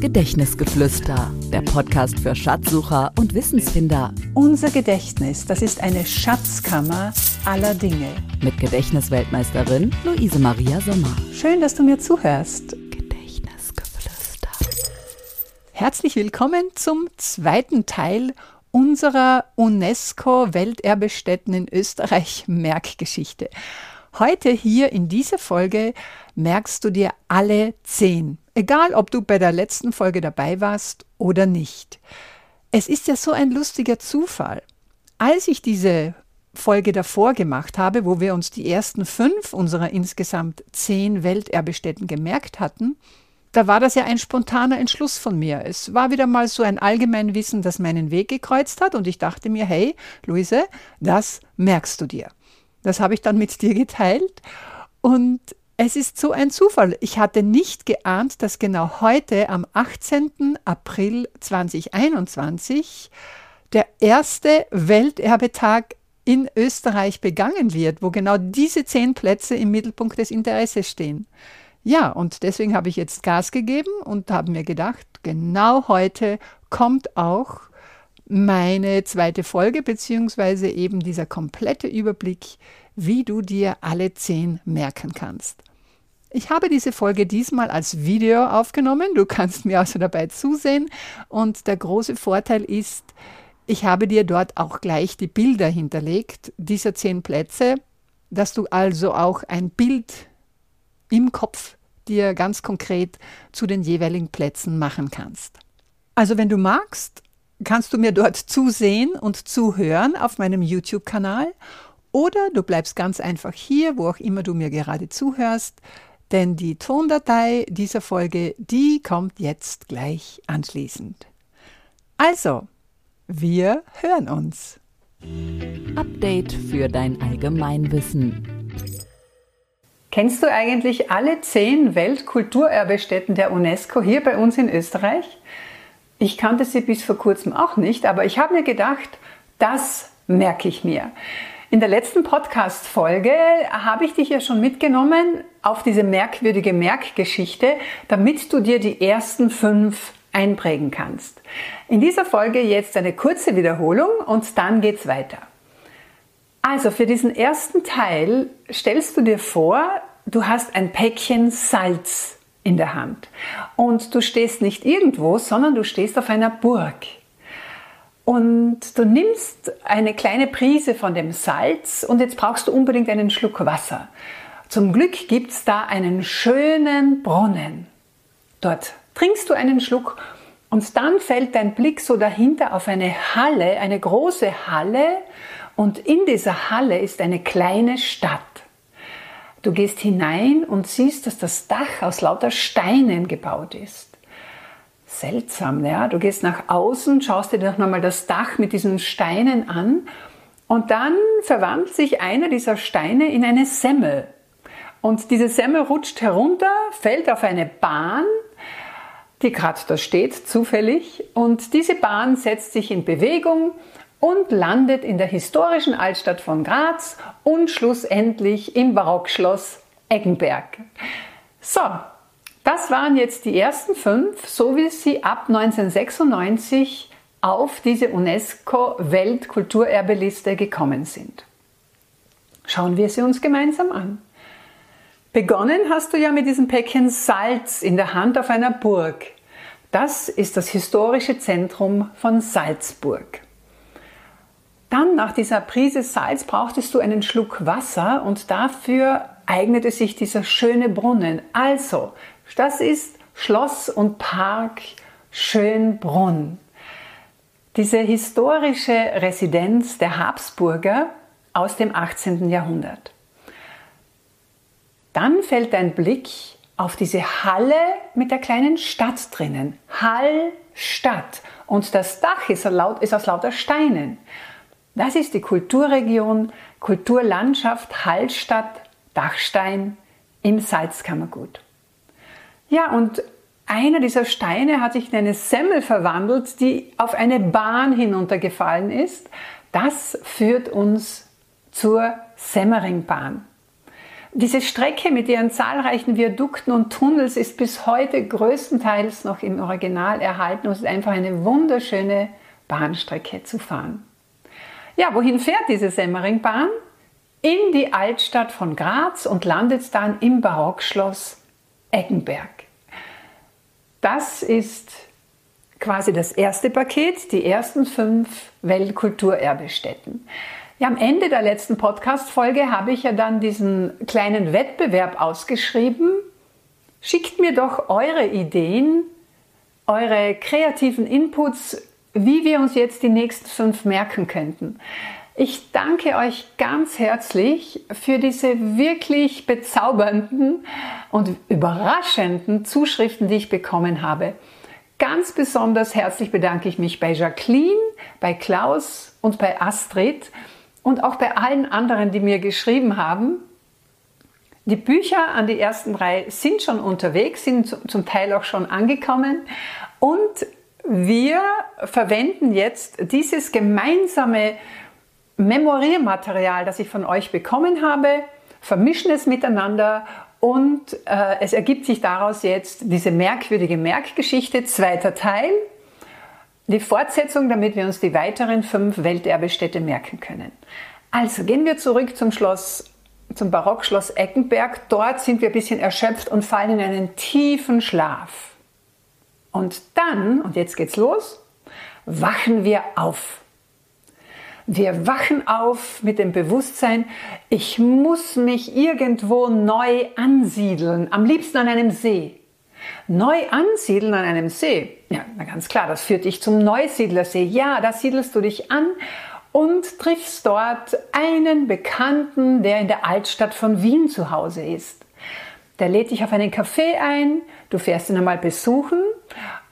Gedächtnisgeflüster, der Podcast für Schatzsucher und Wissensfinder. Unser Gedächtnis, das ist eine Schatzkammer aller Dinge. Mit Gedächtnisweltmeisterin Luise Maria Sommer. Schön, dass du mir zuhörst. Gedächtnisgeflüster. Herzlich willkommen zum zweiten Teil unserer UNESCO-Welterbestätten in Österreich Merkgeschichte. Heute hier in dieser Folge merkst du dir alle zehn. Egal, ob du bei der letzten Folge dabei warst oder nicht. Es ist ja so ein lustiger Zufall. Als ich diese Folge davor gemacht habe, wo wir uns die ersten fünf unserer insgesamt zehn Welterbestätten gemerkt hatten, da war das ja ein spontaner Entschluss von mir. Es war wieder mal so ein Allgemeinwissen, das meinen Weg gekreuzt hat und ich dachte mir, hey, Luise, das merkst du dir. Das habe ich dann mit dir geteilt und es ist so ein Zufall. Ich hatte nicht geahnt, dass genau heute, am 18. April 2021, der erste Welterbetag in Österreich begangen wird, wo genau diese zehn Plätze im Mittelpunkt des Interesses stehen. Ja, und deswegen habe ich jetzt Gas gegeben und habe mir gedacht, genau heute kommt auch meine zweite Folge, beziehungsweise eben dieser komplette Überblick, wie du dir alle zehn merken kannst. Ich habe diese Folge diesmal als Video aufgenommen. Du kannst mir also dabei zusehen. Und der große Vorteil ist, ich habe dir dort auch gleich die Bilder hinterlegt, dieser zehn Plätze, dass du also auch ein Bild im Kopf dir ganz konkret zu den jeweiligen Plätzen machen kannst. Also wenn du magst, kannst du mir dort zusehen und zuhören auf meinem YouTube-Kanal oder du bleibst ganz einfach hier, wo auch immer du mir gerade zuhörst, denn die Tondatei dieser Folge, die kommt jetzt gleich anschließend. Also, wir hören uns. Update für dein Allgemeinwissen. Kennst du eigentlich alle zehn Weltkulturerbestätten der UNESCO hier bei uns in Österreich? Ich kannte sie bis vor kurzem auch nicht, aber ich habe mir gedacht, das merke ich mir. In der letzten Podcast-Folge habe ich dich ja schon mitgenommen auf diese merkwürdige Merkgeschichte, damit du dir die ersten fünf einprägen kannst. In dieser Folge jetzt eine kurze Wiederholung und dann geht's weiter. Also für diesen ersten Teil stellst du dir vor, du hast ein Päckchen Salz in der Hand. Und du stehst nicht irgendwo, sondern du stehst auf einer Burg. Und du nimmst eine kleine Prise von dem Salz und jetzt brauchst du unbedingt einen Schluck Wasser. Zum Glück gibt es da einen schönen Brunnen. Dort trinkst du einen Schluck und dann fällt dein Blick so dahinter auf eine Halle, eine große Halle und in dieser Halle ist eine kleine Stadt. Du gehst hinein und siehst, dass das Dach aus lauter Steinen gebaut ist. Seltsam, ja? Du gehst nach außen, schaust dir doch nochmal das Dach mit diesen Steinen an und dann verwandelt sich einer dieser Steine in eine Semmel. Und diese Semmel rutscht herunter, fällt auf eine Bahn, die gerade da steht, zufällig. Und diese Bahn setzt sich in Bewegung und landet in der historischen Altstadt von Graz und schlussendlich im Barockschloss Eggenberg. So, das waren jetzt die ersten fünf, so wie sie ab 1996 auf diese UNESCO-Weltkulturerbeliste gekommen sind. Schauen wir sie uns gemeinsam an. Begonnen hast du ja mit diesem Päckchen Salz in der Hand auf einer Burg. Das ist das historische Zentrum von Salzburg. Dann nach dieser Prise Salz brauchtest du einen Schluck Wasser und dafür eignete sich dieser schöne Brunnen. Also, das ist Schloss und Park Schönbrunn. Diese historische Residenz der Habsburger aus dem 18. Jahrhundert. Dann fällt dein Blick auf diese Halle mit der kleinen Stadt drinnen. Hallstatt. Und das Dach ist aus lauter Steinen. Das ist die Kulturregion, Kulturlandschaft Hallstatt, Dachstein im Salzkammergut. Ja, und einer dieser Steine hat sich in eine Semmel verwandelt, die auf eine Bahn hinuntergefallen ist. Das führt uns zur Semmeringbahn. Diese Strecke mit ihren zahlreichen Viadukten und Tunnels ist bis heute größtenteils noch im Original erhalten und ist einfach eine wunderschöne Bahnstrecke zu fahren. Ja, wohin fährt diese Semmeringbahn? In die Altstadt von Graz und landet dann im Barockschloss Eggenberg. Das ist quasi das erste Paket, die ersten fünf Weltkulturerbestätten. Ja, am Ende der letzten Podcast-Folge habe ich ja dann diesen kleinen Wettbewerb ausgeschrieben. Schickt mir doch eure Ideen, eure kreativen Inputs, wie wir uns jetzt die nächsten fünf merken könnten. Ich danke euch ganz herzlich für diese wirklich bezaubernden und überraschenden Zuschriften, die ich bekommen habe. Ganz besonders herzlich bedanke ich mich bei Jacqueline, bei Klaus und bei Astrid und auch bei allen anderen, die mir geschrieben haben. Die Bücher an die ersten drei sind schon unterwegs, sind zum Teil auch schon angekommen und wir verwenden jetzt dieses gemeinsame Memoriermaterial, das ich von euch bekommen habe, vermischen es miteinander und äh, es ergibt sich daraus jetzt diese merkwürdige Merkgeschichte, zweiter Teil, die Fortsetzung, damit wir uns die weiteren fünf Welterbestädte merken können. Also gehen wir zurück zum Schloss, zum Barockschloss Eckenberg. Dort sind wir ein bisschen erschöpft und fallen in einen tiefen Schlaf. Und dann, und jetzt geht's los, wachen wir auf. Wir wachen auf mit dem Bewusstsein, ich muss mich irgendwo neu ansiedeln, am liebsten an einem See. Neu ansiedeln an einem See. Ja, na ganz klar, das führt dich zum Neusiedlersee. Ja, da siedelst du dich an und triffst dort einen Bekannten, der in der Altstadt von Wien zu Hause ist. Der lädt dich auf einen Café ein, du fährst ihn einmal besuchen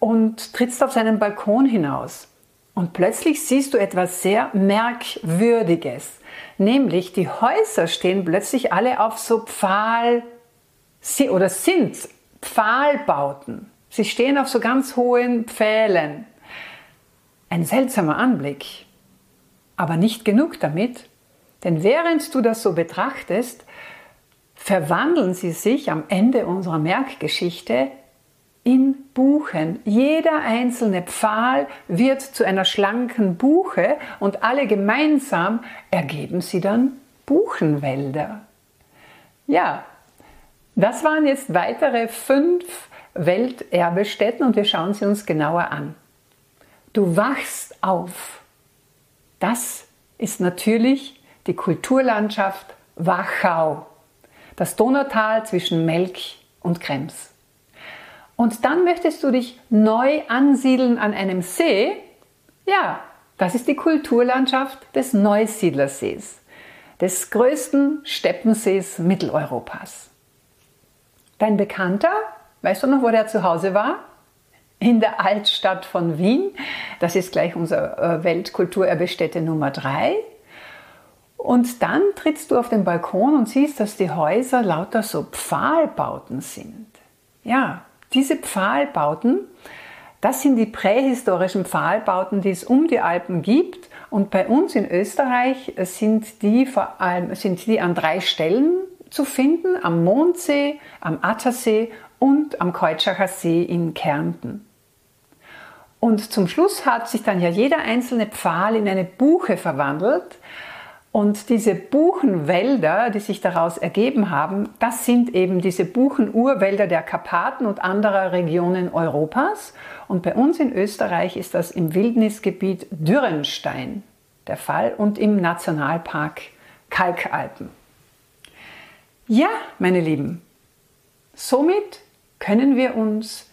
und trittst auf seinen Balkon hinaus. Und plötzlich siehst du etwas sehr Merkwürdiges, nämlich die Häuser stehen plötzlich alle auf so Pfahl oder sind Pfahlbauten. Sie stehen auf so ganz hohen Pfählen. Ein seltsamer Anblick. Aber nicht genug damit, denn während du das so betrachtest, verwandeln sie sich am Ende unserer Merkgeschichte in Buchen. Jeder einzelne Pfahl wird zu einer schlanken Buche und alle gemeinsam ergeben sie dann Buchenwälder. Ja, das waren jetzt weitere fünf Welterbestätten und wir schauen sie uns genauer an. Du wachst auf. Das ist natürlich die Kulturlandschaft Wachau, das Donautal zwischen Melk und Krems. Und dann möchtest du dich neu ansiedeln an einem See. Ja, das ist die Kulturlandschaft des Neusiedlersees, des größten Steppensees Mitteleuropas. Dein Bekannter, weißt du noch, wo der zu Hause war? In der Altstadt von Wien. Das ist gleich unsere äh, Weltkulturerbestätte Nummer drei. Und dann trittst du auf den Balkon und siehst, dass die Häuser lauter so Pfahlbauten sind. Ja, diese Pfahlbauten, das sind die prähistorischen Pfahlbauten, die es um die Alpen gibt. Und bei uns in Österreich sind die vor allem sind die an drei Stellen zu finden, am Mondsee, am Attersee und am Keutschachar See in Kärnten. Und zum Schluss hat sich dann ja jeder einzelne Pfahl in eine Buche verwandelt. Und diese Buchenwälder, die sich daraus ergeben haben, das sind eben diese Buchenurwälder der Karpaten und anderer Regionen Europas. Und bei uns in Österreich ist das im Wildnisgebiet Dürrenstein der Fall und im Nationalpark Kalkalpen. Ja, meine Lieben, somit können wir uns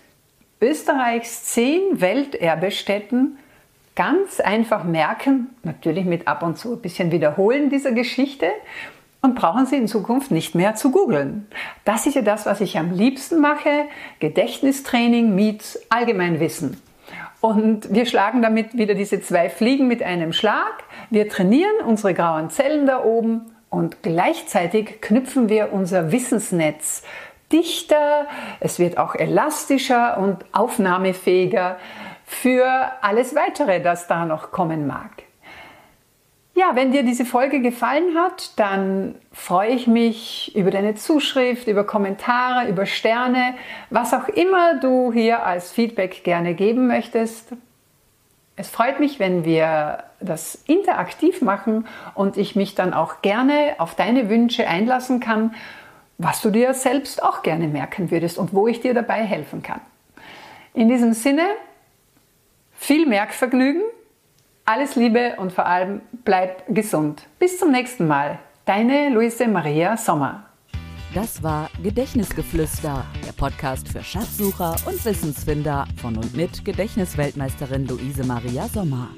Österreichs zehn Welterbestätten ganz einfach merken, natürlich mit ab und zu ein bisschen Wiederholen dieser Geschichte und brauchen sie in Zukunft nicht mehr zu googeln. Das ist ja das, was ich am liebsten mache, Gedächtnistraining meets Allgemeinwissen. Und wir schlagen damit wieder diese zwei Fliegen mit einem Schlag. Wir trainieren unsere grauen Zellen da oben und gleichzeitig knüpfen wir unser Wissensnetz dichter, es wird auch elastischer und aufnahmefähiger für alles weitere, das da noch kommen mag. Ja, wenn dir diese Folge gefallen hat, dann freue ich mich über deine Zuschrift, über Kommentare, über Sterne, was auch immer du hier als Feedback gerne geben möchtest. Es freut mich, wenn wir das interaktiv machen und ich mich dann auch gerne auf deine Wünsche einlassen kann, was du dir selbst auch gerne merken würdest und wo ich dir dabei helfen kann. In diesem Sinne, viel Merkvergnügen alles Liebe und vor allem bleib gesund. Bis zum nächsten Mal. Deine Luise Maria Sommer. Das war Gedächtnisgeflüster, der Podcast für Schatzsucher und Wissensfinder von und mit Gedächtnisweltmeisterin Luise Maria Sommer.